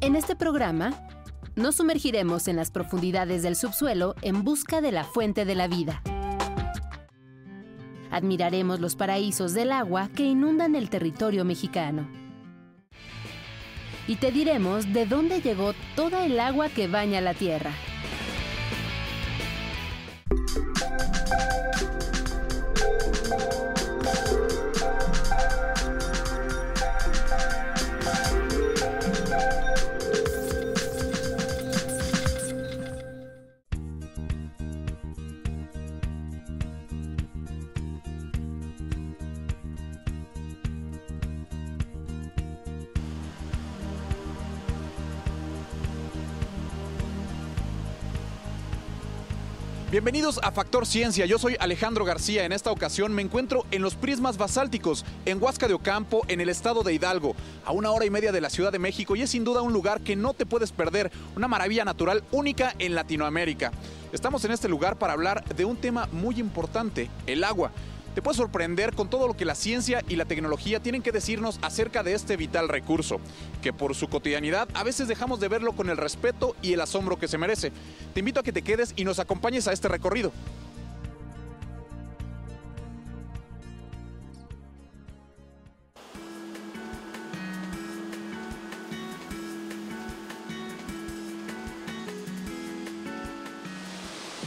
En este programa, nos sumergiremos en las profundidades del subsuelo en busca de la fuente de la vida. Admiraremos los paraísos del agua que inundan el territorio mexicano. Y te diremos de dónde llegó toda el agua que baña la tierra. Bienvenidos a Factor Ciencia, yo soy Alejandro García. En esta ocasión me encuentro en los prismas basálticos, en Huasca de Ocampo, en el estado de Hidalgo, a una hora y media de la Ciudad de México y es sin duda un lugar que no te puedes perder, una maravilla natural única en Latinoamérica. Estamos en este lugar para hablar de un tema muy importante, el agua te puede sorprender con todo lo que la ciencia y la tecnología tienen que decirnos acerca de este vital recurso, que por su cotidianidad a veces dejamos de verlo con el respeto y el asombro que se merece. Te invito a que te quedes y nos acompañes a este recorrido.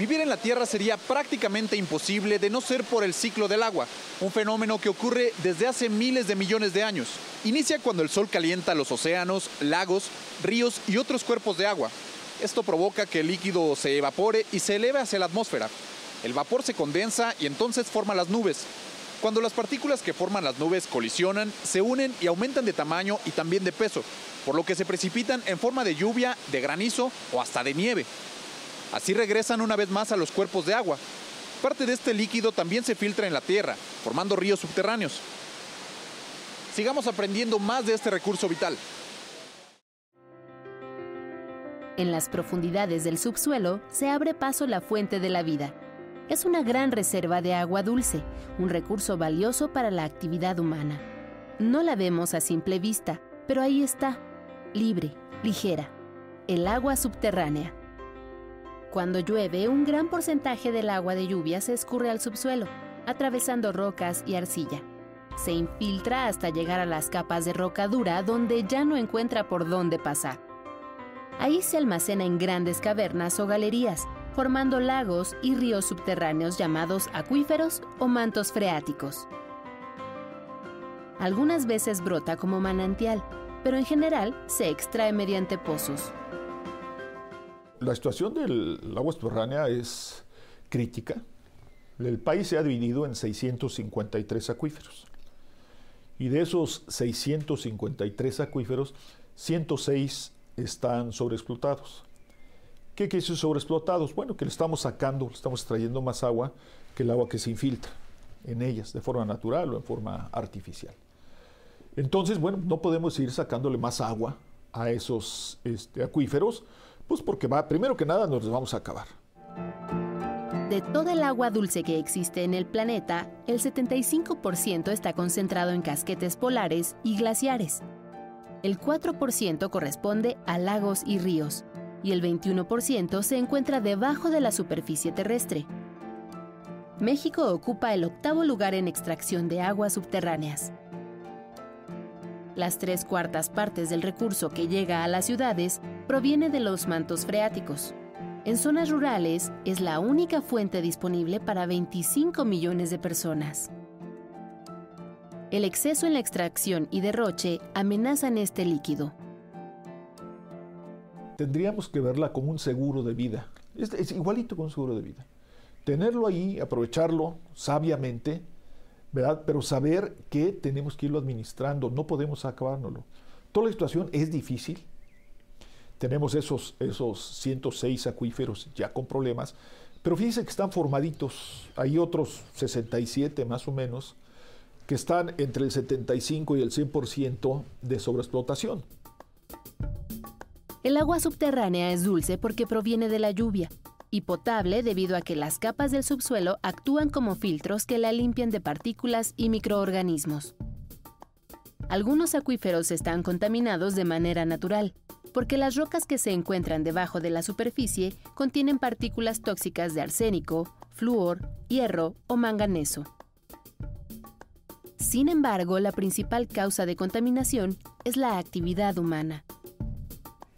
Vivir en la Tierra sería prácticamente imposible de no ser por el ciclo del agua, un fenómeno que ocurre desde hace miles de millones de años. Inicia cuando el Sol calienta los océanos, lagos, ríos y otros cuerpos de agua. Esto provoca que el líquido se evapore y se eleve hacia la atmósfera. El vapor se condensa y entonces forma las nubes. Cuando las partículas que forman las nubes colisionan, se unen y aumentan de tamaño y también de peso, por lo que se precipitan en forma de lluvia, de granizo o hasta de nieve. Así regresan una vez más a los cuerpos de agua. Parte de este líquido también se filtra en la tierra, formando ríos subterráneos. Sigamos aprendiendo más de este recurso vital. En las profundidades del subsuelo se abre paso la fuente de la vida. Es una gran reserva de agua dulce, un recurso valioso para la actividad humana. No la vemos a simple vista, pero ahí está, libre, ligera, el agua subterránea. Cuando llueve, un gran porcentaje del agua de lluvia se escurre al subsuelo, atravesando rocas y arcilla. Se infiltra hasta llegar a las capas de roca dura donde ya no encuentra por dónde pasar. Ahí se almacena en grandes cavernas o galerías, formando lagos y ríos subterráneos llamados acuíferos o mantos freáticos. Algunas veces brota como manantial, pero en general se extrae mediante pozos. La situación del agua subterránea es crítica. El país se ha dividido en 653 acuíferos. Y de esos 653 acuíferos, 106 están sobreexplotados. ¿Qué quiere decir sobreexplotados? Bueno, que le estamos sacando, le estamos extrayendo más agua que el agua que se infiltra en ellas, de forma natural o en forma artificial. Entonces, bueno, no podemos ir sacándole más agua a esos este, acuíferos pues porque va, primero que nada nos vamos a acabar. De toda el agua dulce que existe en el planeta, el 75% está concentrado en casquetes polares y glaciares. El 4% corresponde a lagos y ríos, y el 21% se encuentra debajo de la superficie terrestre. México ocupa el octavo lugar en extracción de aguas subterráneas. Las tres cuartas partes del recurso que llega a las ciudades proviene de los mantos freáticos. En zonas rurales es la única fuente disponible para 25 millones de personas. El exceso en la extracción y derroche amenazan este líquido. Tendríamos que verla como un seguro de vida. Es, igualito con un seguro de vida. Tenerlo ahí, aprovecharlo sabiamente pero saber que tenemos que irlo administrando, no podemos acabárnoslo. Toda la situación es difícil. Tenemos esos, esos 106 acuíferos ya con problemas, pero fíjense que están formaditos. Hay otros 67 más o menos que están entre el 75 y el 100% de sobreexplotación. El agua subterránea es dulce porque proviene de la lluvia y potable debido a que las capas del subsuelo actúan como filtros que la limpian de partículas y microorganismos. Algunos acuíferos están contaminados de manera natural, porque las rocas que se encuentran debajo de la superficie contienen partículas tóxicas de arsénico, flúor, hierro o manganeso. Sin embargo, la principal causa de contaminación es la actividad humana.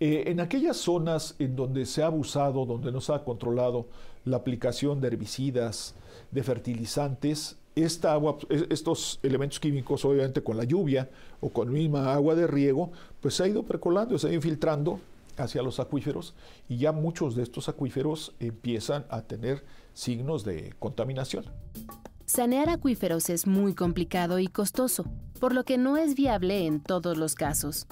Eh, en aquellas zonas en donde se ha abusado, donde no se ha controlado la aplicación de herbicidas, de fertilizantes, esta agua, estos elementos químicos, obviamente con la lluvia o con misma agua de riego, pues se ha ido percolando, se ha ido infiltrando hacia los acuíferos y ya muchos de estos acuíferos empiezan a tener signos de contaminación. Sanear acuíferos es muy complicado y costoso, por lo que no es viable en todos los casos.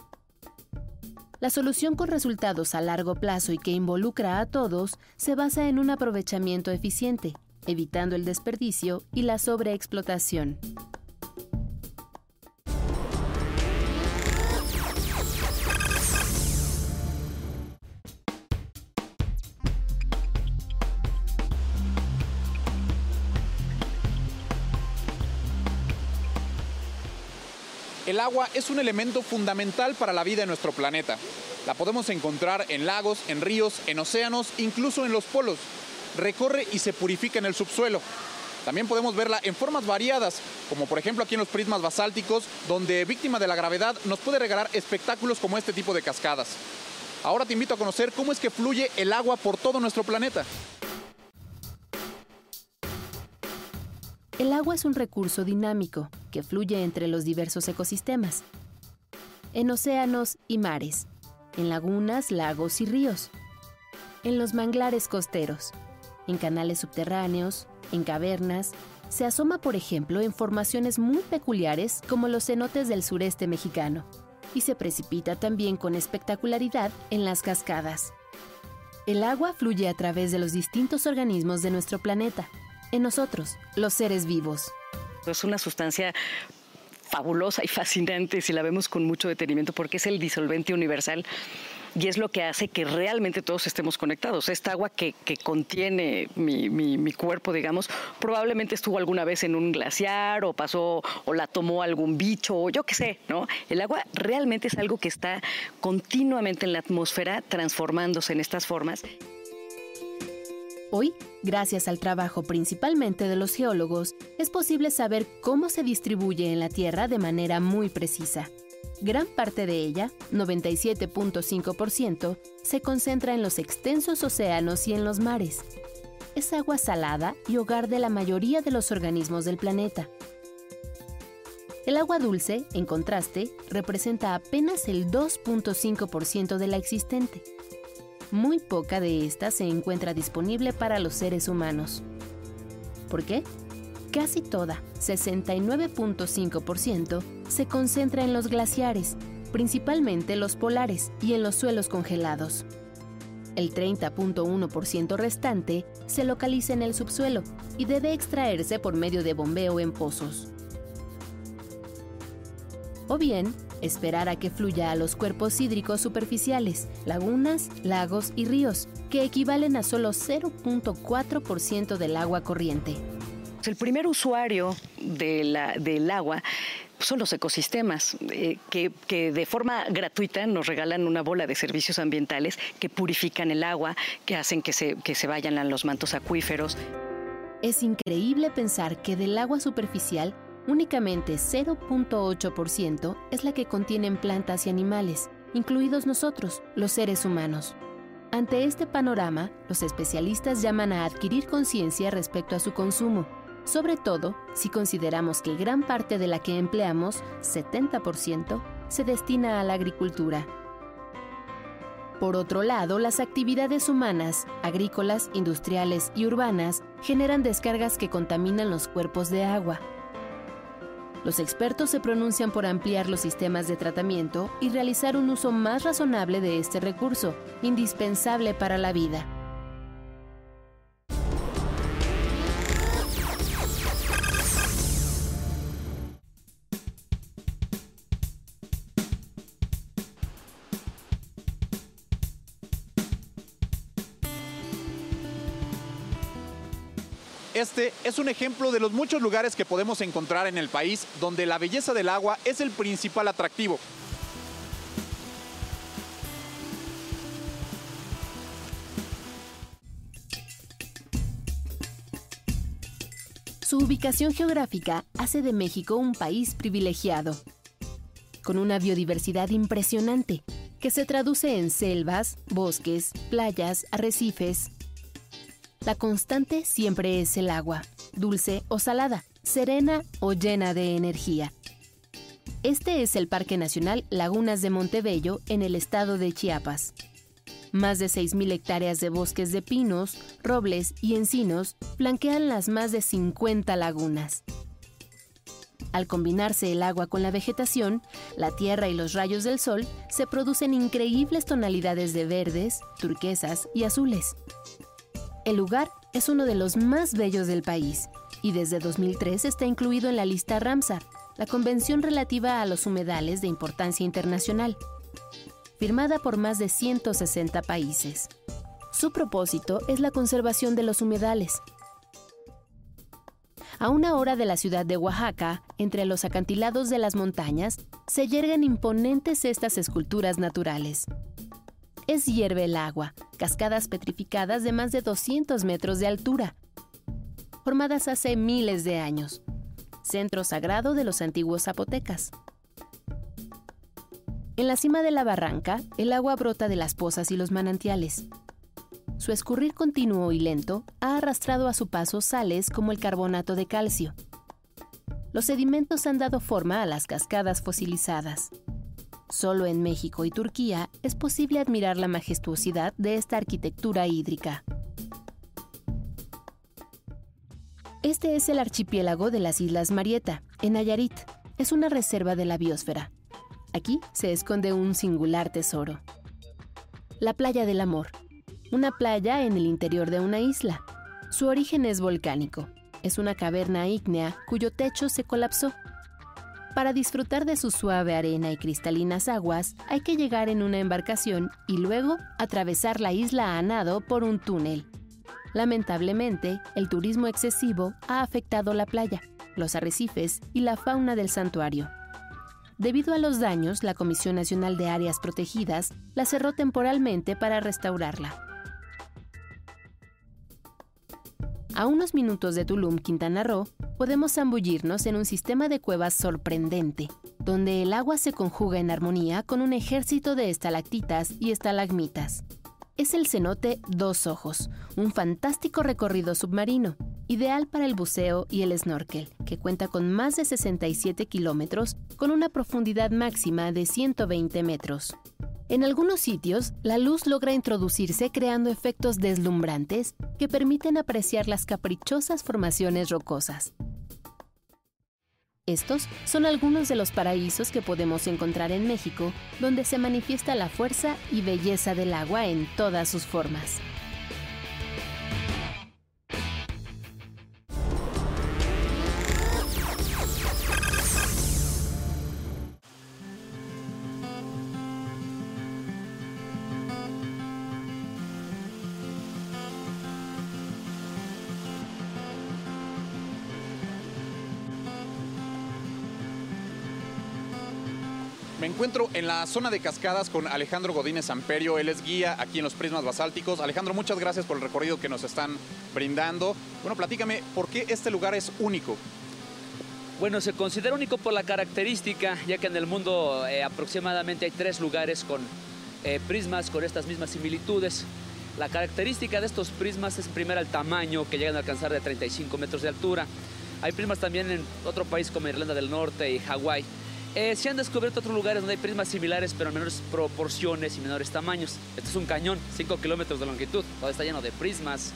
La solución con resultados a largo plazo y que involucra a todos se basa en un aprovechamiento eficiente, evitando el desperdicio y la sobreexplotación. Agua es un elemento fundamental para la vida en nuestro planeta. La podemos encontrar en lagos, en ríos, en océanos, incluso en los polos. Recorre y se purifica en el subsuelo. También podemos verla en formas variadas, como por ejemplo aquí en los prismas basálticos, donde víctima de la gravedad nos puede regalar espectáculos como este tipo de cascadas. Ahora te invito a conocer cómo es que fluye el agua por todo nuestro planeta. El agua es un recurso dinámico que fluye entre los diversos ecosistemas, en océanos y mares, en lagunas, lagos y ríos, en los manglares costeros, en canales subterráneos, en cavernas, se asoma por ejemplo en formaciones muy peculiares como los cenotes del sureste mexicano, y se precipita también con espectacularidad en las cascadas. El agua fluye a través de los distintos organismos de nuestro planeta, en nosotros, los seres vivos. Es una sustancia fabulosa y fascinante si la vemos con mucho detenimiento porque es el disolvente universal y es lo que hace que realmente todos estemos conectados. Esta agua que, contiene mi, cuerpo, digamos, probablemente estuvo alguna vez en un glaciar o pasó o la tomó algún bicho o yo qué sé, ¿no? El agua realmente es algo que está continuamente en la atmósfera transformándose en estas formas. Hoy, gracias al trabajo principalmente de los geólogos, es posible saber cómo se distribuye en la Tierra de manera muy precisa. Gran parte de ella, 97.5%, se concentra en los extensos océanos y en los mares. Es agua salada y hogar de la mayoría de los organismos del planeta. El agua dulce, en contraste, representa apenas el 2.5% de la existente muy poca de esta se encuentra disponible para los seres humanos. ¿Por qué? Casi toda, 69.5%, se concentra en los glaciares, principalmente los polares y en los suelos congelados. El 30.1% restante se localiza en el subsuelo y debe extraerse por medio de bombeo en pozos. O bien, esperar a que fluya a los cuerpos hídricos superficiales, lagunas, lagos y ríos, que equivalen a solo 0.4% del agua corriente. El primer usuario del agua son los ecosistemas, eh, que, de forma gratuita nos regalan una bola de servicios ambientales que purifican el agua, que hacen que se, que se vayan a los mantos acuíferos. Es increíble pensar que del agua superficial Únicamente 0.8% es la que contienen plantas y animales, incluidos nosotros, los seres humanos. Ante este panorama, los especialistas llaman a adquirir conciencia respecto a su consumo, sobre todo si consideramos que gran parte de la que empleamos, 70%, se destina a la agricultura. Por otro lado, las actividades humanas, agrícolas, industriales y urbanas generan descargas que contaminan los cuerpos de agua, los expertos se pronuncian por ampliar los sistemas de tratamiento y realizar un uso más razonable de este recurso, indispensable para la vida. Este es un ejemplo de los muchos lugares que podemos encontrar en el país donde la belleza del agua es el principal atractivo. Su ubicación geográfica hace de México un país privilegiado, con una biodiversidad impresionante, que se traduce en selvas, bosques, playas, arrecifes, la constante siempre es el agua, dulce o salada, serena o llena de energía. Este es el Parque Nacional Lagunas de Montebello en el estado de Chiapas. Más de 6.000 hectáreas de bosques de pinos, robles y encinos flanquean las más de 50 lagunas. Al combinarse el agua con la vegetación, la tierra y los rayos del sol, se producen increíbles tonalidades de verdes, turquesas y azules. El lugar es uno de los más bellos del país y desde 2003 está incluido en la lista Ramsar, la convención relativa a los humedales de importancia internacional, firmada por más de 160 países. Su propósito es la conservación de los humedales, a una hora de la ciudad de Oaxaca, entre los acantilados de las montañas, se yerguen imponentes estas esculturas naturales. Es hierve el agua, cascadas petrificadas de más de 200 metros de altura, formadas hace miles de años, centro sagrado de los antiguos zapotecas. En la cima de la barranca, el agua brota de las pozas y los manantiales, su escurrir continuo y lento ha arrastrado a su paso sales como el carbonato de calcio. Los sedimentos han dado forma a las cascadas fosilizadas. Solo en México y Turquía es posible admirar la majestuosidad de esta arquitectura hídrica. Este es el archipiélago de las Islas Marieta, en Nayarit. Es una reserva de la biosfera. Aquí se esconde un singular tesoro. La playa del amor, una playa en el interior de una isla. Su origen es volcánico. Es una caverna ígnea cuyo techo se colapsó. Para disfrutar de su suave arena y cristalinas aguas, hay que llegar en una embarcación y luego atravesar la isla a nado por un túnel. Lamentablemente, el turismo excesivo ha afectado la playa, los arrecifes y la fauna del santuario. Debido a los daños, la Comisión Nacional de Áreas Protegidas la cerró temporalmente para restaurarla. A unos minutos de Tulum, Quintana Roo, podemos zambullirnos en un sistema de cuevas sorprendente, donde el agua se conjuga en armonía con un ejército de estalactitas y estalagmitas. Es el cenote Dos Ojos, un fantástico recorrido submarino, ideal para el buceo y el snorkel, que cuenta con más de 67 kilómetros con una profundidad máxima de 120 metros. En algunos sitios, la luz logra introducirse creando efectos deslumbrantes que permiten apreciar las caprichosas formaciones rocosas. Estos son algunos de los paraísos que podemos encontrar en México, donde se manifiesta la fuerza y belleza del agua en todas sus formas. En la zona de cascadas con Alejandro Godínez Amperio. Él es guía aquí en los Prismas Basálticos. Alejandro, muchas gracias por el recorrido que nos están brindando. Bueno, platícame, ¿por qué este lugar es único? Bueno, se considera único por la característica, ya que en el mundo eh, aproximadamente hay tres lugares con eh, prismas con estas mismas similitudes. La característica de estos prismas es primero el tamaño, que llegan a alcanzar de 35 metros de altura. Hay prismas también en otro país como Irlanda del Norte y Hawái. Eh, se han descubierto otros lugares donde hay prismas similares, pero en menores proporciones y menores tamaños. Este es un cañón, 5 kilómetros de longitud, todo está lleno de prismas.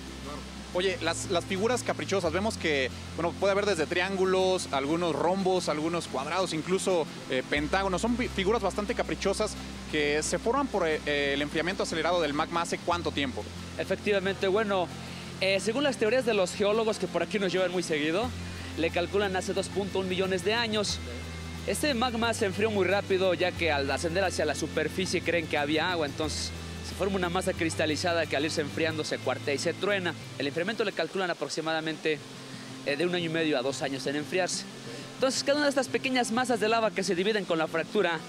Oye, las, figuras caprichosas, vemos que bueno, puede haber desde triángulos, algunos rombos, algunos cuadrados, incluso eh, pentágonos. Son figuras bastante caprichosas que se forman por eh, el enfriamiento acelerado del magma hace cuánto tiempo. Efectivamente, bueno, según las teorías de los geólogos que por aquí nos llevan muy seguido, le calculan hace 2.1 millones de años. Este magma se enfrió muy rápido ya que al ascender hacia la superficie creen que había agua, entonces se forma una masa cristalizada que al irse enfriando se cuartea y se truena. El enfriamiento le calculan aproximadamente eh, de un año y medio a dos años en enfriarse. Entonces cada una de estas pequeñas masas de lava que se dividen con la fractura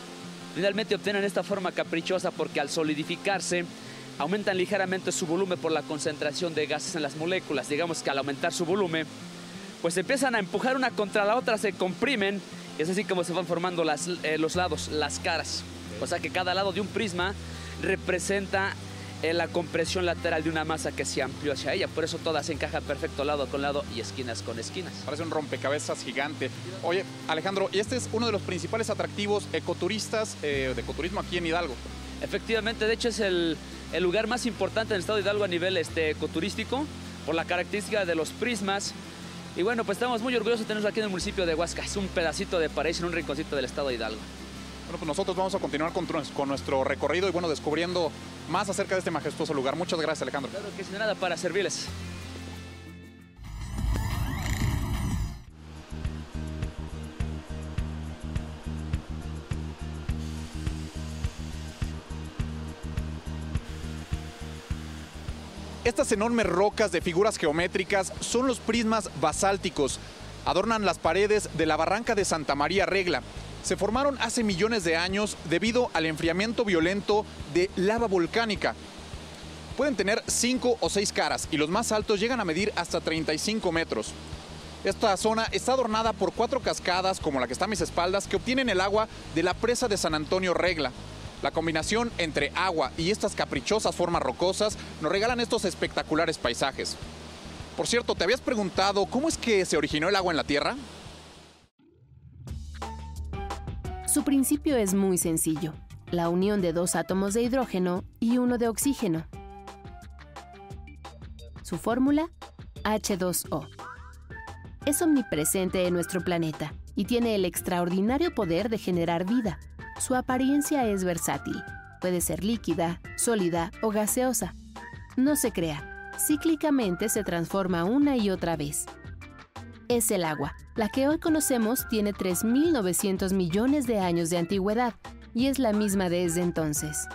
finalmente obtienen esta forma caprichosa porque al solidificarse aumentan ligeramente su volumen por la concentración de gases en las moléculas. Digamos que al aumentar su volumen pues empiezan a empujar una contra la otra, se comprimen, es así como se van formando las, eh, los lados, las caras. O sea que cada lado de un prisma representa eh, la compresión lateral de una masa que se amplió hacia ella. Por eso todas se encajan perfecto lado con lado y esquinas con esquinas. Parece un rompecabezas gigante. Oye, Alejandro, y este es uno de los principales atractivos ecoturistas eh, de ecoturismo aquí en Hidalgo. Efectivamente, de hecho es el, el lugar más importante en el estado de Hidalgo a nivel este, ecoturístico por la característica de los prismas. Y bueno, pues estamos muy orgullosos de tenerlos aquí en el municipio de Huasca. Es un pedacito de paraíso en un rinconcito del estado de Hidalgo. Bueno, pues nosotros vamos a continuar con, con, nuestro recorrido y bueno, descubriendo más acerca de este majestuoso lugar. Muchas gracias, Alejandro. Claro que sin nada para servirles. Estas enormes rocas de figuras geométricas son los prismas basálticos. Adornan las paredes de la barranca de Santa María Regla, se formaron hace millones de años debido al enfriamiento violento de lava volcánica. Pueden tener cinco o seis caras y los más altos llegan a medir hasta 35 metros. Esta zona está adornada por cuatro cascadas, como la que está a mis espaldas, que obtienen el agua de la presa de San Antonio Regla. La combinación entre agua y estas caprichosas formas rocosas nos regalan estos espectaculares paisajes. Por cierto, ¿te habías preguntado cómo es que se originó el agua en la Tierra? Su principio es muy sencillo, la unión de dos átomos de hidrógeno y uno de oxígeno. Su fórmula, H2O. Es omnipresente en nuestro planeta y tiene el extraordinario poder de generar vida. Su apariencia es versátil. Puede ser líquida, sólida o gaseosa. No se crea. Cíclicamente se transforma una y otra vez es el agua. La que hoy conocemos tiene 3.900 millones de años de antigüedad y es la misma desde entonces.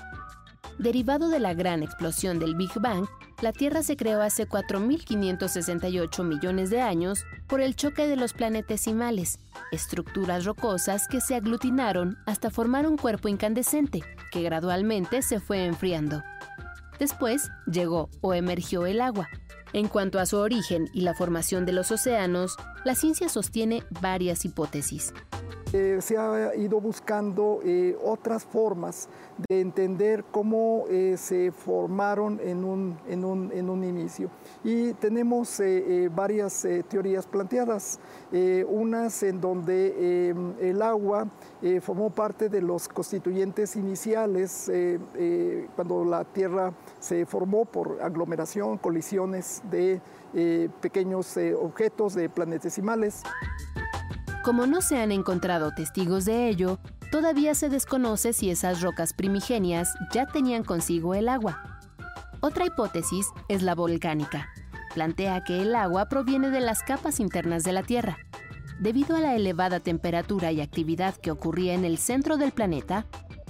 Derivado de la gran explosión del Big Bang, la Tierra se creó hace 4.568 millones de años por el choque de los planetesimales, estructuras rocosas que se aglutinaron hasta formar un cuerpo incandescente, que gradualmente se fue enfriando. Después llegó o emergió el agua, en cuanto a su origen y la formación de los océanos, la ciencia sostiene varias hipótesis. Eh, se ha ido buscando eh, otras formas de entender cómo eh, se formaron en un, en, un, en un, inicio. Y tenemos varias teorías planteadas, unas en donde el agua formó parte de los constituyentes iniciales cuando la Tierra se formó por aglomeración, colisiones de pequeños objetos de planetesimales. Como no se han encontrado testigos de ello, todavía se desconoce si esas rocas primigenias ya tenían consigo el agua. Otra hipótesis es la volcánica. Plantea que el agua proviene de las capas internas de la Tierra. Debido a la elevada temperatura y actividad que ocurría en el centro del planeta,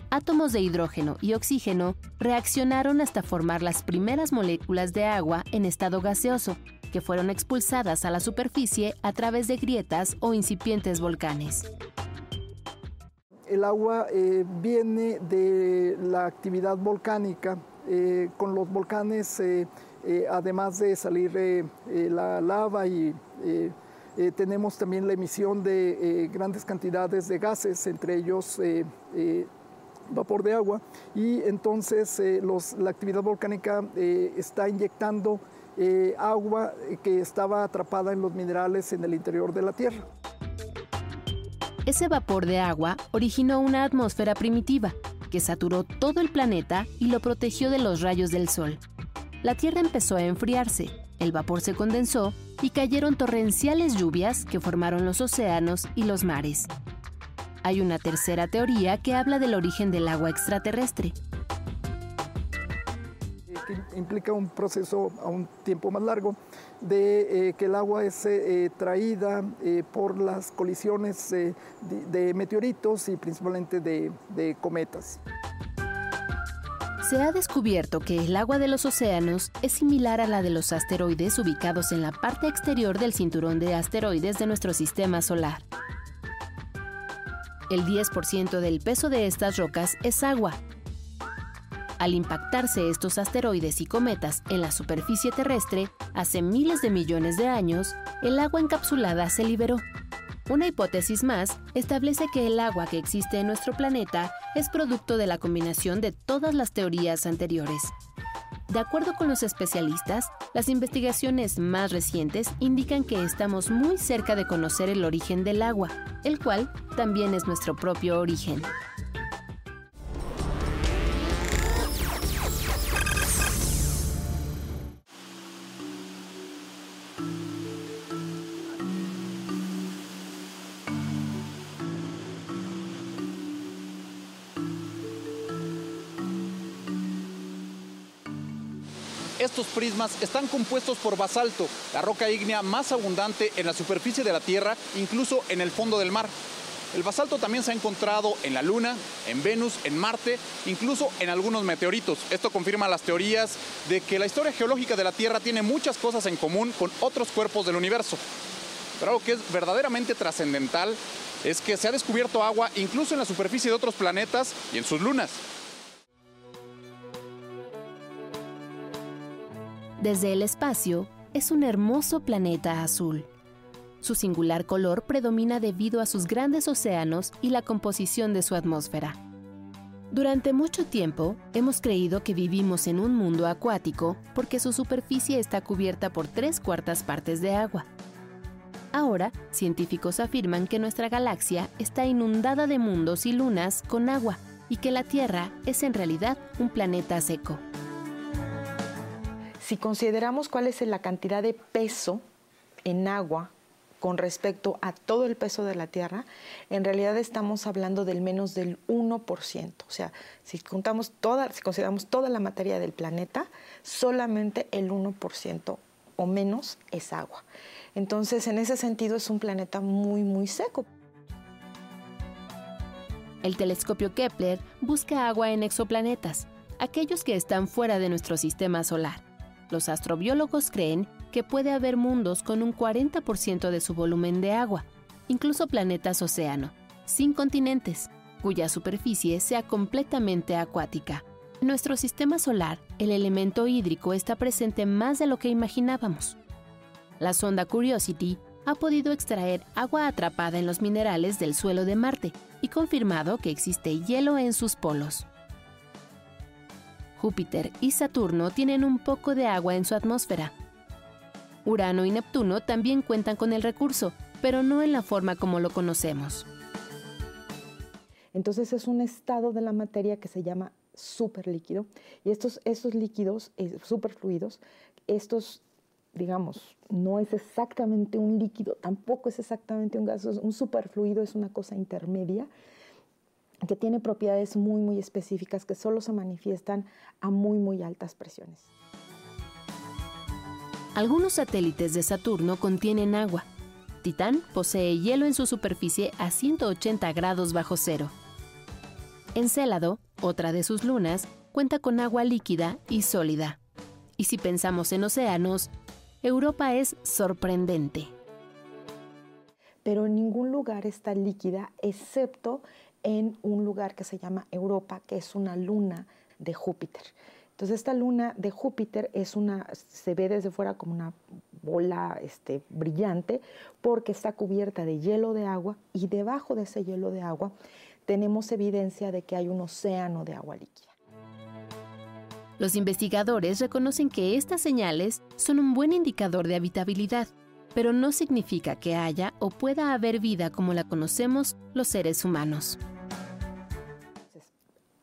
átomos de hidrógeno y oxígeno reaccionaron hasta formar las primeras moléculas de agua en estado gaseoso, que fueron expulsadas a la superficie a través de grietas o incipientes volcanes. El agua eh, viene de la actividad volcánica. Eh, con los volcanes, eh, además de salir la lava y tenemos también la emisión de grandes cantidades de gases, entre ellos vapor de agua, y entonces la actividad volcánica está inyectando eh, agua que estaba atrapada en los minerales en el interior de la Tierra. Ese vapor de agua originó una atmósfera primitiva que saturó todo el planeta y lo protegió de los rayos del Sol. La Tierra empezó a enfriarse, el vapor se condensó y cayeron torrenciales lluvias que formaron los océanos y los mares. Hay una tercera teoría que habla del origen del agua extraterrestre, implica un proceso a un tiempo más largo de eh, que el agua es eh, traída eh, por las colisiones de, meteoritos y principalmente de cometas. Se ha descubierto que el agua de los océanos es similar a la de los asteroides ubicados en la parte exterior del cinturón de asteroides de nuestro sistema solar. El 10% del peso de estas rocas es agua, Al impactarse estos asteroides y cometas en la superficie terrestre, hace miles de millones de años, el agua encapsulada se liberó. Una hipótesis más establece que el agua que existe en nuestro planeta es producto de la combinación de todas las teorías anteriores. De acuerdo con los especialistas, las investigaciones más recientes indican que estamos muy cerca de conocer el origen del agua, el cual también es nuestro propio origen. Estos prismas están compuestos por basalto, la roca ígnea más abundante en la superficie de la Tierra, incluso en el fondo del mar. El basalto también se ha encontrado en la Luna, en Venus, en Marte, incluso en algunos meteoritos. Esto confirma las teorías de que la historia geológica de la Tierra tiene muchas cosas en común con otros cuerpos del universo. Pero algo que es verdaderamente trascendental es que se ha descubierto agua incluso en la superficie de otros planetas y en sus lunas. Desde el espacio, es un hermoso planeta azul. Su singular color predomina debido a sus grandes océanos y la composición de su atmósfera. Durante mucho tiempo hemos creído que vivimos en un mundo acuático porque su superficie está cubierta por tres cuartas partes de agua. Ahora, científicos afirman que nuestra galaxia está inundada de mundos y lunas con agua y que la Tierra es en realidad un planeta seco. Si consideramos cuál es la cantidad de peso en agua con respecto a todo el peso de la Tierra, en realidad estamos hablando del menos del 1%. O sea, si, contamos toda, si consideramos toda la materia del planeta, solamente el 1% o menos es agua. Entonces, en ese sentido, es un planeta muy, muy seco. El telescopio Kepler busca agua en exoplanetas, aquellos que están fuera de nuestro sistema solar. Los astrobiólogos creen que puede haber mundos con un 40% de su volumen de agua, incluso planetas océano, sin continentes, cuya superficie sea completamente acuática. En nuestro sistema solar, el elemento hídrico está presente más de lo que imaginábamos. La sonda Curiosity ha podido extraer agua atrapada en los minerales del suelo de Marte y confirmado que existe hielo en sus polos. Júpiter y Saturno tienen un poco de agua en su atmósfera. Urano y Neptuno también cuentan con el recurso, pero no en la forma como lo conocemos. Entonces es un estado de la materia que se llama superlíquido y estos, estos líquidos eh, superfluidos, estos digamos, no es exactamente un líquido, tampoco es exactamente un gas, un superfluido es una cosa intermedia que tiene propiedades muy, muy específicas que solo se manifiestan a muy, muy altas presiones. Algunos satélites de Saturno contienen agua. Titán posee hielo en su superficie a 180 grados bajo cero. Encélado, otra de sus lunas, cuenta con agua líquida y sólida. Y si pensamos en océanos, Europa es sorprendente. Pero en ningún lugar está líquida excepto en un lugar que se llama Europa, que es una luna de Júpiter. Entonces esta luna de Júpiter es una, se ve desde fuera como una bola este, brillante porque está cubierta de hielo de agua y debajo de ese hielo de agua tenemos evidencia de que hay un océano de agua líquida. Los investigadores reconocen que estas señales son un buen indicador de habitabilidad, pero no significa que haya o pueda haber vida como la conocemos los seres humanos.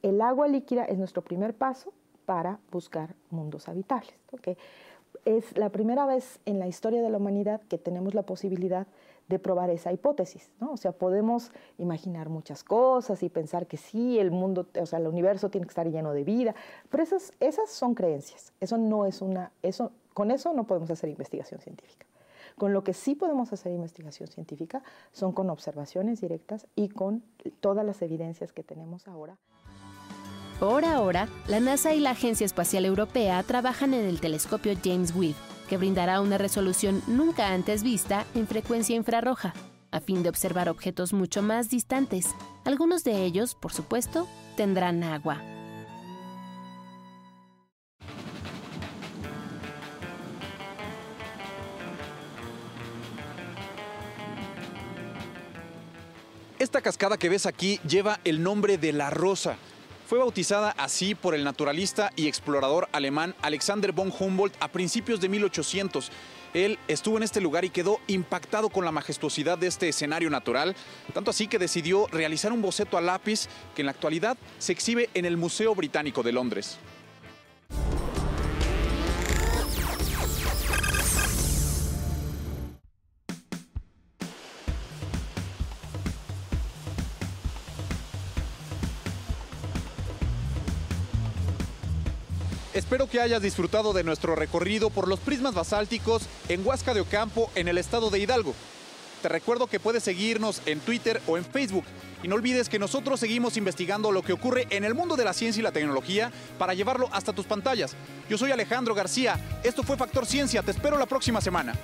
El agua líquida es nuestro primer paso para buscar mundos habitables. Es la primera vez en la historia de la humanidad que tenemos la posibilidad de probar esa hipótesis, ¿no? O sea, podemos imaginar muchas cosas y pensar que sí, el mundo, o sea, el universo tiene que estar lleno de vida, pero esas, esas son creencias. Eso no es una, eso, con eso no podemos hacer investigación científica. Con lo que sí podemos hacer investigación científica son con observaciones directas y con todas las evidencias que tenemos ahora. Por ahora, la NASA y la Agencia Espacial Europea trabajan en el telescopio James Webb, que brindará una resolución nunca antes vista en frecuencia infrarroja, a fin de observar objetos mucho más distantes. Algunos de ellos, por supuesto, tendrán agua. Esta cascada que ves aquí lleva el nombre de La Rosa. Fue bautizada así por el naturalista y explorador alemán Alexander von Humboldt a principios de 1800. Él estuvo en este lugar y quedó impactado con la majestuosidad de este escenario natural, tanto así que decidió realizar un boceto a lápiz que en la actualidad se exhibe en el Museo Británico de Londres. Espero que hayas disfrutado de nuestro recorrido por los prismas basálticos en Huasca de Ocampo, en el estado de Hidalgo. Te recuerdo que puedes seguirnos en Twitter o en Facebook. Y no olvides que nosotros seguimos investigando lo que ocurre en el mundo de la ciencia y la tecnología para llevarlo hasta tus pantallas. Yo soy Alejandro García. Esto fue Factor Ciencia. Te espero la próxima semana.